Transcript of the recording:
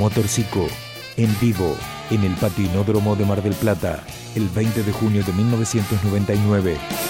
Motorcico, en vivo, en el patinódromo de Mar del Plata, el 20 de junio de 1999.